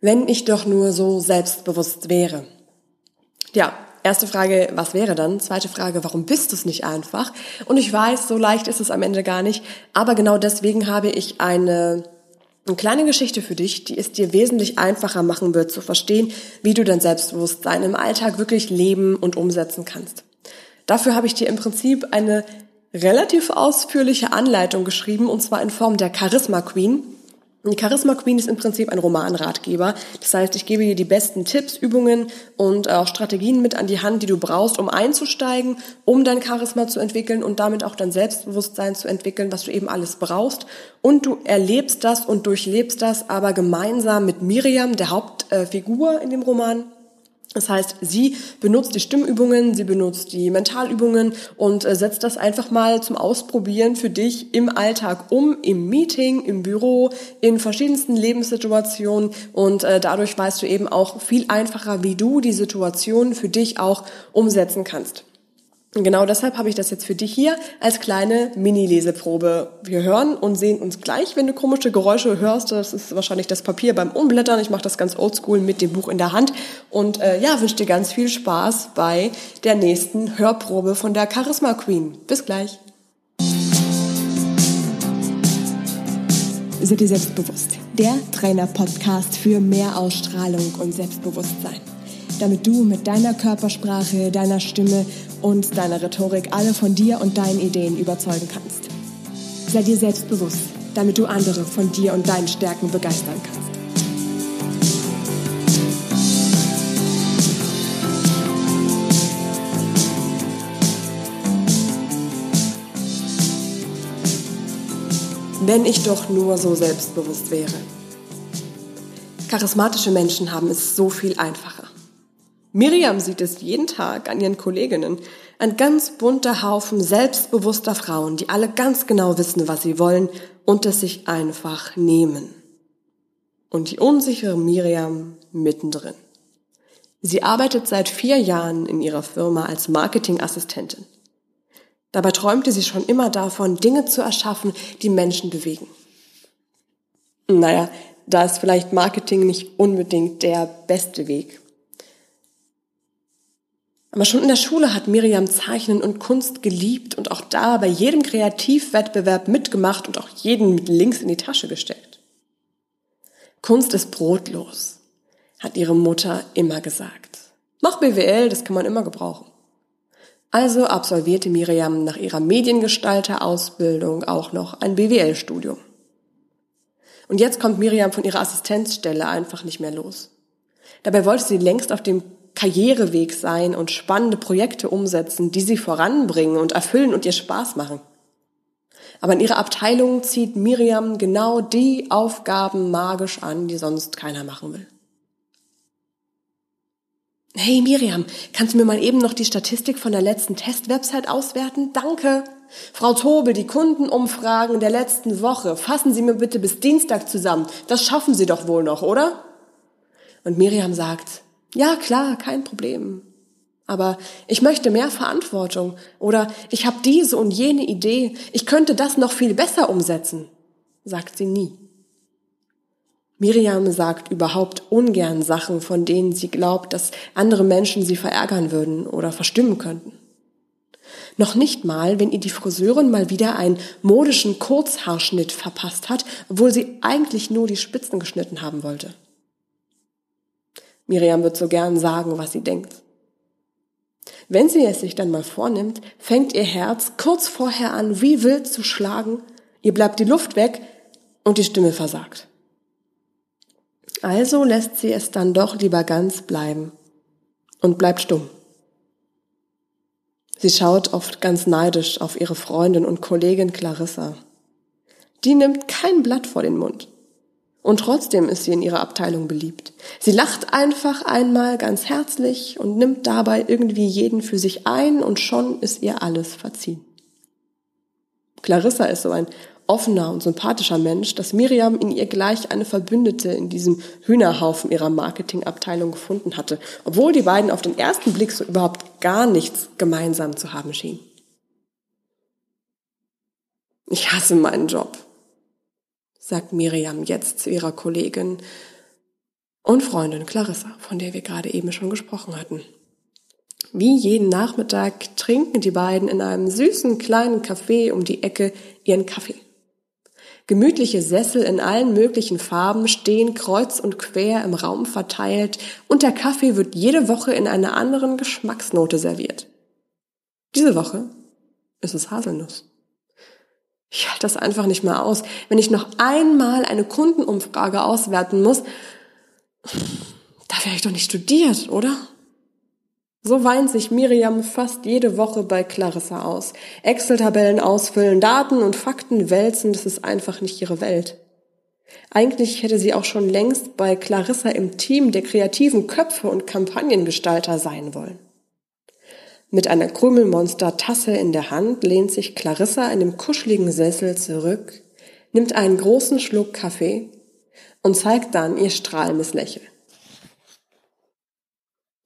Wenn ich doch nur so selbstbewusst wäre. Ja, erste Frage, was wäre dann? Zweite Frage, warum bist du es nicht einfach? Und ich weiß, so leicht ist es am Ende gar nicht, aber genau deswegen habe ich eine, eine kleine Geschichte für dich, die es dir wesentlich einfacher machen wird zu verstehen, wie du dein Selbstbewusstsein im Alltag wirklich leben und umsetzen kannst. Dafür habe ich dir im Prinzip eine relativ ausführliche Anleitung geschrieben, und zwar in Form der Charisma Queen. Charisma Queen ist im Prinzip ein Romanratgeber. Das heißt, ich gebe dir die besten Tipps, Übungen und auch Strategien mit an die Hand, die du brauchst, um einzusteigen, um dein Charisma zu entwickeln und damit auch dein Selbstbewusstsein zu entwickeln, was du eben alles brauchst. Und du erlebst das und durchlebst das aber gemeinsam mit Miriam, der Hauptfigur in dem Roman. Das heißt, sie benutzt die Stimmübungen, sie benutzt die Mentalübungen und äh, setzt das einfach mal zum Ausprobieren für dich im Alltag um, im Meeting, im Büro, in verschiedensten Lebenssituationen und äh, dadurch weißt du eben auch viel einfacher, wie du die Situation für dich auch umsetzen kannst. Genau deshalb habe ich das jetzt für dich hier als kleine Mini-Leseprobe. Wir hören und sehen uns gleich, wenn du komische Geräusche hörst. Das ist wahrscheinlich das Papier beim Umblättern. Ich mache das ganz oldschool mit dem Buch in der Hand. Und äh, ja, wünsche dir ganz viel Spaß bei der nächsten Hörprobe von der Charisma Queen. Bis gleich. Sei dir selbstbewusst. Der Trainer-Podcast für mehr Ausstrahlung und Selbstbewusstsein damit du mit deiner Körpersprache, deiner Stimme und deiner Rhetorik alle von dir und deinen Ideen überzeugen kannst. Sei dir selbstbewusst, damit du andere von dir und deinen Stärken begeistern kannst. Wenn ich doch nur so selbstbewusst wäre. Charismatische Menschen haben es so viel einfacher. Miriam sieht es jeden Tag an ihren Kolleginnen. Ein ganz bunter Haufen selbstbewusster Frauen, die alle ganz genau wissen, was sie wollen und es sich einfach nehmen. Und die unsichere Miriam mittendrin. Sie arbeitet seit vier Jahren in ihrer Firma als Marketingassistentin. Dabei träumte sie schon immer davon, Dinge zu erschaffen, die Menschen bewegen. Naja, da ist vielleicht Marketing nicht unbedingt der beste Weg. Aber schon in der Schule hat Miriam Zeichnen und Kunst geliebt und auch da bei jedem Kreativwettbewerb mitgemacht und auch jeden mit links in die Tasche gesteckt. Kunst ist brotlos, hat ihre Mutter immer gesagt. Mach BWL, das kann man immer gebrauchen. Also absolvierte Miriam nach ihrer Mediengestalter-Ausbildung auch noch ein BWL-Studium. Und jetzt kommt Miriam von ihrer Assistenzstelle einfach nicht mehr los. Dabei wollte sie längst auf dem Karriereweg sein und spannende Projekte umsetzen, die sie voranbringen und erfüllen und ihr Spaß machen. Aber in ihrer Abteilung zieht Miriam genau die Aufgaben magisch an, die sonst keiner machen will. Hey Miriam, kannst du mir mal eben noch die Statistik von der letzten Testwebsite auswerten? Danke. Frau Tobel, die Kundenumfragen der letzten Woche, fassen Sie mir bitte bis Dienstag zusammen. Das schaffen Sie doch wohl noch, oder? Und Miriam sagt, ja, klar, kein Problem. Aber ich möchte mehr Verantwortung oder ich habe diese und jene Idee, ich könnte das noch viel besser umsetzen, sagt sie nie. Miriam sagt überhaupt ungern Sachen, von denen sie glaubt, dass andere Menschen sie verärgern würden oder verstimmen könnten. Noch nicht mal, wenn ihr die Friseurin mal wieder einen modischen Kurzhaarschnitt verpasst hat, obwohl sie eigentlich nur die Spitzen geschnitten haben wollte. Miriam wird so gern sagen, was sie denkt. Wenn sie es sich dann mal vornimmt, fängt ihr Herz kurz vorher an, wie wild zu schlagen, ihr bleibt die Luft weg und die Stimme versagt. Also lässt sie es dann doch lieber ganz bleiben und bleibt stumm. Sie schaut oft ganz neidisch auf ihre Freundin und Kollegin Clarissa. Die nimmt kein Blatt vor den Mund. Und trotzdem ist sie in ihrer Abteilung beliebt. Sie lacht einfach einmal ganz herzlich und nimmt dabei irgendwie jeden für sich ein und schon ist ihr alles verziehen. Clarissa ist so ein offener und sympathischer Mensch, dass Miriam in ihr gleich eine Verbündete in diesem Hühnerhaufen ihrer Marketingabteilung gefunden hatte, obwohl die beiden auf den ersten Blick so überhaupt gar nichts gemeinsam zu haben schienen. Ich hasse meinen Job, sagt Miriam jetzt zu ihrer Kollegin. und Freundin Clarissa, von der wir gerade eben schon gesprochen hatten. Wie jeden Nachmittag trinken die beiden in einem süßen kleinen Café um die Ecke ihren Kaffee. Gemütliche Sessel in allen möglichen Farben stehen kreuz und quer im Raum verteilt und der Kaffee wird jede Woche in einer anderen Geschmacksnote serviert. Diese Woche ist es Haselnuss. Ich halte das einfach nicht mehr aus. Wenn ich noch einmal eine Kundenumfrage auswerten muss, da wäre ich doch nicht studiert, oder? So weint sich Miriam fast jede Woche bei Clarissa aus. Excel-Tabellen ausfüllen, Daten und Fakten wälzen, das ist einfach nicht ihre Welt. Eigentlich hätte sie auch schon längst bei Clarissa im Team der kreativen Köpfe und Kampagnengestalter sein wollen. Mit einer Krümelmonster-Tasse in der Hand lehnt sich Clarissa in dem kuscheligen Sessel zurück, nimmt einen großen Schluck Kaffee und zeigt dann ihr strahlendes Lächeln.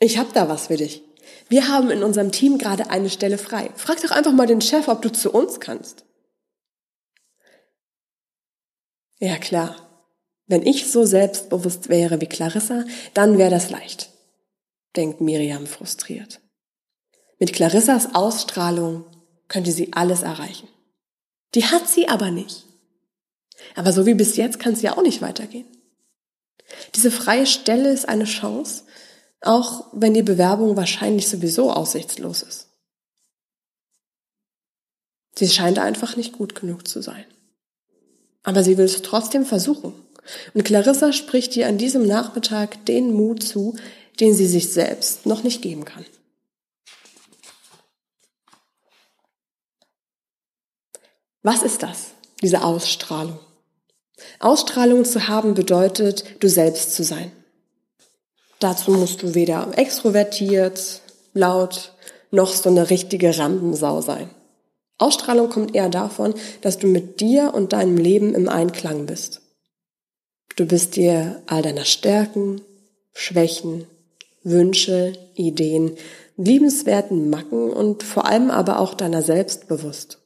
Ich hab da was für dich. Wir haben in unserem Team gerade eine Stelle frei. Frag doch einfach mal den Chef, ob du zu uns kannst. Ja klar. Wenn ich so selbstbewusst wäre wie Clarissa, dann wäre das leicht, denkt Miriam frustriert. Mit Clarissas Ausstrahlung könnte sie alles erreichen. Die hat sie aber nicht. Aber so wie bis jetzt kann es ja auch nicht weitergehen. Diese freie Stelle ist eine Chance, auch wenn die Bewerbung wahrscheinlich sowieso aussichtslos ist. Sie scheint einfach nicht gut genug zu sein. Aber sie will es trotzdem versuchen. Und Clarissa spricht ihr an diesem Nachmittag den Mut zu, den sie sich selbst noch nicht geben kann. Was ist das, diese Ausstrahlung? Ausstrahlung zu haben bedeutet, du selbst zu sein. Dazu musst du weder extrovertiert, laut, noch so eine richtige Rampensau sein. Ausstrahlung kommt eher davon, dass du mit dir und deinem Leben im Einklang bist. Du bist dir all deiner Stärken, Schwächen, Wünsche, Ideen, liebenswerten Macken und vor allem aber auch deiner selbst bewusst.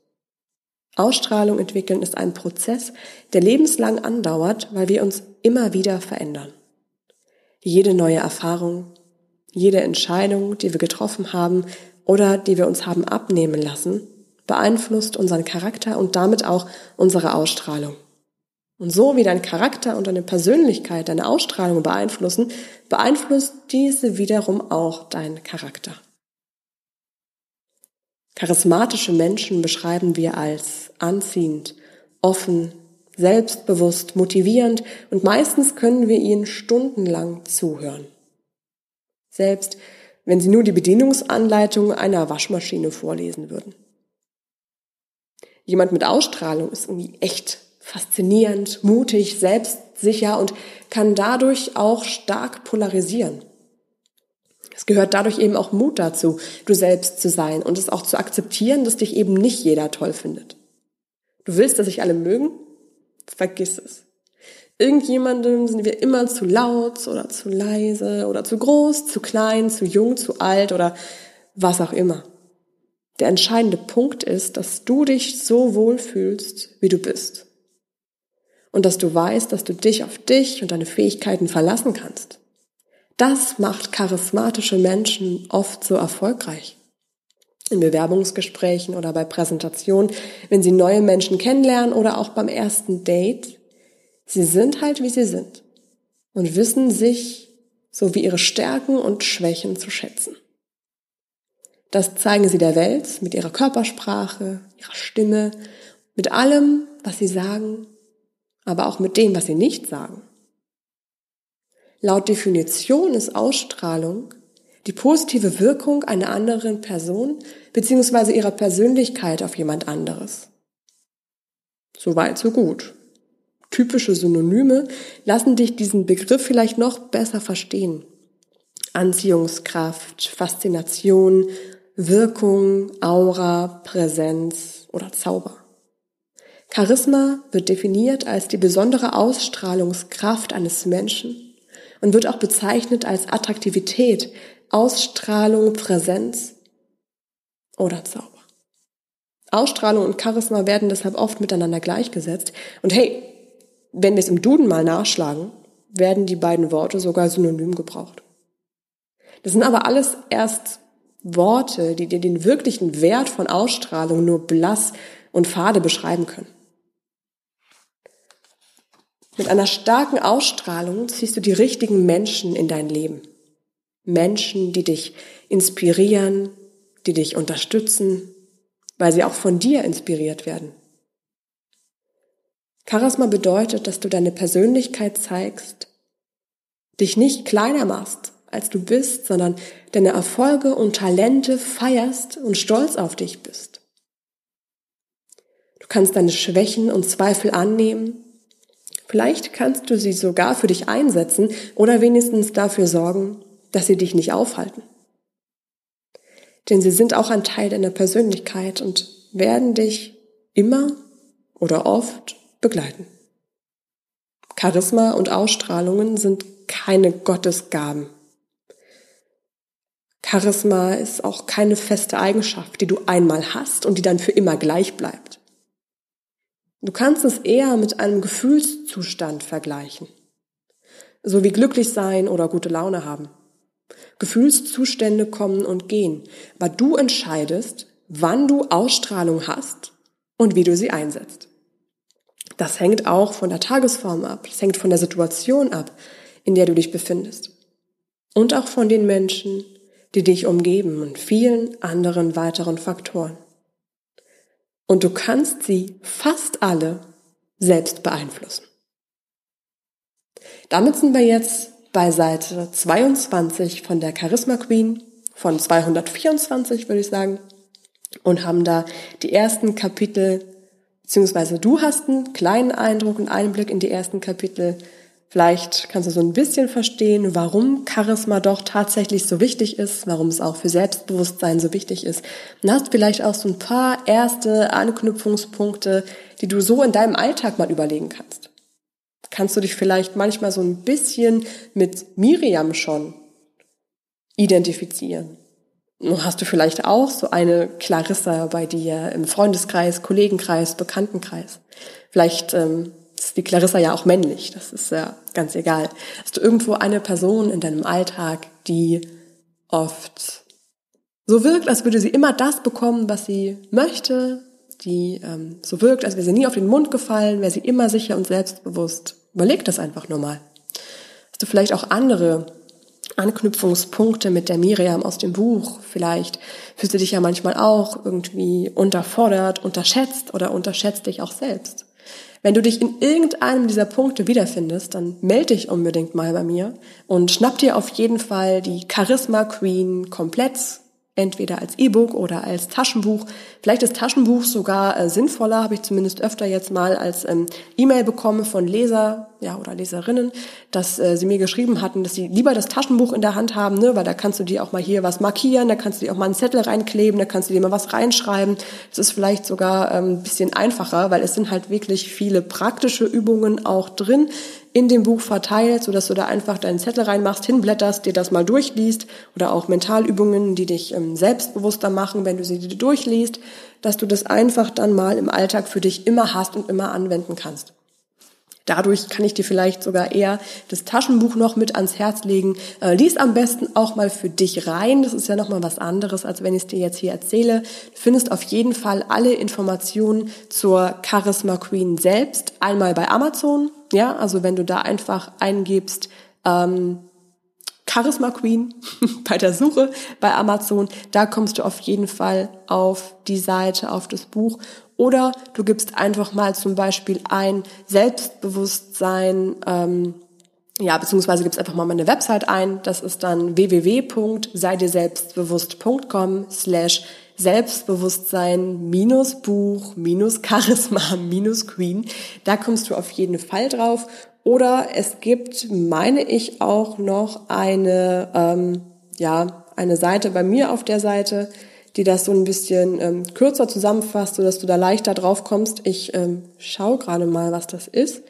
Ausstrahlung entwickeln ist ein Prozess, der lebenslang andauert, weil wir uns immer wieder verändern. Jede neue Erfahrung, jede Entscheidung, die wir getroffen haben oder die wir uns haben abnehmen lassen, beeinflusst unseren Charakter und damit auch unsere Ausstrahlung. Und so wie dein Charakter und deine Persönlichkeit deine Ausstrahlung beeinflussen, beeinflusst diese wiederum auch deinen Charakter. Charismatische Menschen beschreiben wir als anziehend, offen, selbstbewusst, motivierend und meistens können wir ihnen stundenlang zuhören. Selbst wenn sie nur die Bedienungsanleitung einer Waschmaschine vorlesen würden. Jemand mit Ausstrahlung ist irgendwie echt faszinierend, mutig, selbstsicher und kann dadurch auch stark polarisieren. Es gehört dadurch eben auch Mut dazu, du selbst zu sein und es auch zu akzeptieren, dass dich eben nicht jeder toll findet. Du willst, dass sich alle mögen? Vergiss es. Irgendjemandem sind wir immer zu laut oder zu leise oder zu groß, zu klein, zu jung, zu alt oder was auch immer. Der entscheidende Punkt ist, dass du dich so wohlfühlst, wie du bist. Und dass du weißt, dass du dich auf dich und deine Fähigkeiten verlassen kannst. Das macht charismatische Menschen oft so erfolgreich in Bewerbungsgesprächen oder bei Präsentationen, wenn sie neue Menschen kennenlernen oder auch beim ersten Date. Sie sind halt, wie sie sind und wissen sich sowie ihre Stärken und Schwächen zu schätzen. Das zeigen sie der Welt mit ihrer Körpersprache, ihrer Stimme, mit allem, was sie sagen, aber auch mit dem, was sie nicht sagen. Laut Definition ist Ausstrahlung die positive Wirkung einer anderen Person bzw. ihrer Persönlichkeit auf jemand anderes. Soweit, so gut. Typische Synonyme lassen dich diesen Begriff vielleicht noch besser verstehen. Anziehungskraft, Faszination, Wirkung, Aura, Präsenz oder Zauber. Charisma wird definiert als die besondere Ausstrahlungskraft eines Menschen und wird auch bezeichnet als Attraktivität, Ausstrahlung, Präsenz oder Zauber. Ausstrahlung und Charisma werden deshalb oft miteinander gleichgesetzt. Und hey, wenn wir es im Duden mal nachschlagen, werden die beiden Worte sogar synonym gebraucht. Das sind aber alles erst Worte, die dir den wirklichen Wert von Ausstrahlung nur blass und fade beschreiben können. Mit einer starken Ausstrahlung ziehst du die richtigen Menschen in dein Leben. Menschen, die dich inspirieren, die dich unterstützen, weil sie auch von dir inspiriert werden. Charisma bedeutet, dass du deine Persönlichkeit zeigst, dich nicht kleiner machst, als du bist, sondern deine Erfolge und Talente feierst und stolz auf dich bist. Du kannst deine Schwächen und Zweifel annehmen. Vielleicht kannst du sie sogar für dich einsetzen oder wenigstens dafür sorgen, dass sie dich nicht aufhalten. Denn sie sind auch ein Teil deiner Persönlichkeit und werden dich immer oder oft begleiten. Charisma und Ausstrahlungen sind keine Gottesgaben. Charisma ist auch keine feste Eigenschaft, die du einmal hast und die dann für immer gleich bleibt. Du kannst es eher mit einem Gefühlszustand vergleichen, so wie glücklich sein oder gute Laune haben. Gefühlszustände kommen und gehen, aber du entscheidest, wann du Ausstrahlung hast und wie du sie einsetzt. Das hängt auch von der Tagesform ab, das hängt von der Situation ab, in der du dich befindest. Und auch von den Menschen, die dich umgeben und vielen anderen weiteren Faktoren. Und du kannst sie fast alle selbst beeinflussen. Damit sind wir jetzt bei Seite 22 von der Charisma Queen, von 224 würde ich sagen, und haben da die ersten Kapitel Beziehungsweise du hast einen kleinen Eindruck, einen Einblick in die ersten Kapitel. Vielleicht kannst du so ein bisschen verstehen, warum Charisma doch tatsächlich so wichtig ist, warum es auch für Selbstbewusstsein so wichtig ist. Und hast vielleicht auch so ein paar erste Anknüpfungspunkte, die du so in deinem Alltag mal überlegen kannst. Kannst du dich vielleicht manchmal so ein bisschen mit Miriam schon identifizieren? Hast du vielleicht auch so eine Clarissa bei dir im Freundeskreis, Kollegenkreis, Bekanntenkreis? Vielleicht ähm, ist die Clarissa ja auch männlich, das ist ja ganz egal. Hast du irgendwo eine Person in deinem Alltag, die oft so wirkt, als würde sie immer das bekommen, was sie möchte, die ähm, so wirkt, als wäre sie nie auf den Mund gefallen, wäre sie immer sicher und selbstbewusst. Überleg das einfach nur mal. Hast du vielleicht auch andere Anknüpfungspunkte mit der Miriam aus dem Buch. Vielleicht fühlst du dich ja manchmal auch irgendwie unterfordert, unterschätzt oder unterschätzt dich auch selbst. Wenn du dich in irgendeinem dieser Punkte wiederfindest, dann melde dich unbedingt mal bei mir und schnapp dir auf jeden Fall die Charisma Queen komplett entweder als E-Book oder als Taschenbuch. Vielleicht ist Taschenbuch sogar äh, sinnvoller, habe ich zumindest öfter jetzt mal als ähm, E-Mail bekommen von Leser ja, oder Leserinnen, dass äh, sie mir geschrieben hatten, dass sie lieber das Taschenbuch in der Hand haben, ne, weil da kannst du dir auch mal hier was markieren, da kannst du dir auch mal einen Zettel reinkleben, da kannst du dir mal was reinschreiben. Das ist vielleicht sogar ähm, ein bisschen einfacher, weil es sind halt wirklich viele praktische Übungen auch drin, in dem Buch verteilt, so dass du da einfach deinen Zettel reinmachst, hinblätterst, dir das mal durchliest oder auch Mentalübungen, die dich ähm, selbstbewusster machen, wenn du sie dir durchliest, dass du das einfach dann mal im Alltag für dich immer hast und immer anwenden kannst. Dadurch kann ich dir vielleicht sogar eher das Taschenbuch noch mit ans Herz legen. Äh, lies am besten auch mal für dich rein. Das ist ja nochmal was anderes, als wenn ich es dir jetzt hier erzähle. Du findest auf jeden Fall alle Informationen zur Charisma Queen selbst einmal bei Amazon. Ja, also wenn du da einfach eingibst, ähm, Charisma Queen bei der Suche bei Amazon, da kommst du auf jeden Fall auf die Seite, auf das Buch oder du gibst einfach mal zum Beispiel ein Selbstbewusstsein, ähm, ja, beziehungsweise gibst einfach mal meine Website ein. Das ist dann www.seidirselbstbewusst.com slash Selbstbewusstsein minus Buch minus Charisma minus Queen. Da kommst du auf jeden Fall drauf. Oder es gibt, meine ich, auch noch eine, ähm, ja, eine Seite bei mir auf der Seite, die das so ein bisschen ähm, kürzer zusammenfasst, sodass du da leichter drauf kommst. Ich ähm, schau gerade mal, was das ist.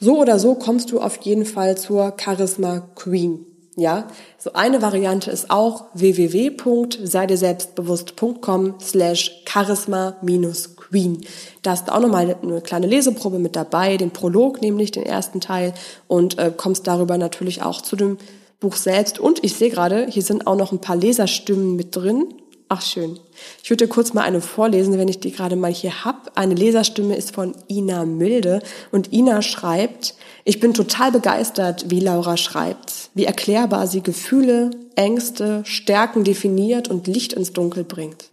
So oder so kommst du auf jeden Fall zur Charisma Queen. Ja, so eine Variante ist auch www.seideselbstbewusst.com slash charisma minus queen. Da ist auch nochmal eine kleine Leseprobe mit dabei, den Prolog, nämlich den ersten Teil und äh, kommst darüber natürlich auch zu dem Buch selbst. Und ich sehe gerade, hier sind auch noch ein paar Leserstimmen mit drin. Ach schön. Ich würde kurz mal eine vorlesen, wenn ich die gerade mal hier hab. Eine Leserstimme ist von Ina Milde und Ina schreibt, ich bin total begeistert, wie Laura schreibt, wie erklärbar sie Gefühle, Ängste, Stärken definiert und Licht ins Dunkel bringt.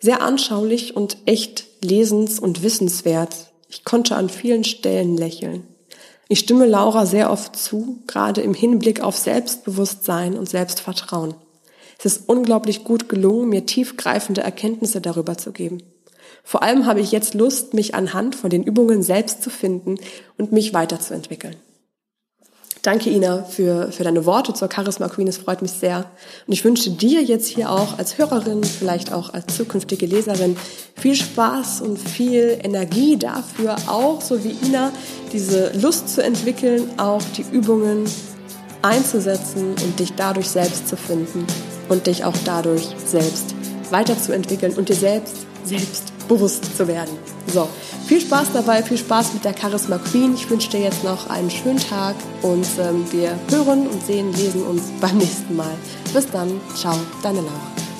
Sehr anschaulich und echt lesens- und wissenswert. Ich konnte an vielen Stellen lächeln. Ich stimme Laura sehr oft zu, gerade im Hinblick auf Selbstbewusstsein und Selbstvertrauen. Es ist unglaublich gut gelungen, mir tiefgreifende Erkenntnisse darüber zu geben. Vor allem habe ich jetzt Lust, mich anhand von den Übungen selbst zu finden und mich weiterzuentwickeln. Danke, Ina, für, für deine Worte zur Charisma Queen. Es freut mich sehr. Und ich wünsche dir jetzt hier auch als Hörerin, vielleicht auch als zukünftige Leserin, viel Spaß und viel Energie dafür, auch so wie Ina, diese Lust zu entwickeln, auch die Übungen einzusetzen und dich dadurch selbst zu finden und dich auch dadurch selbst weiterzuentwickeln und dir selbst selbst bewusst zu werden. So, viel Spaß dabei, viel Spaß mit der Charisma Queen. Ich wünsche dir jetzt noch einen schönen Tag und ähm, wir hören und sehen, lesen uns beim nächsten Mal. Bis dann, ciao, deine Laura.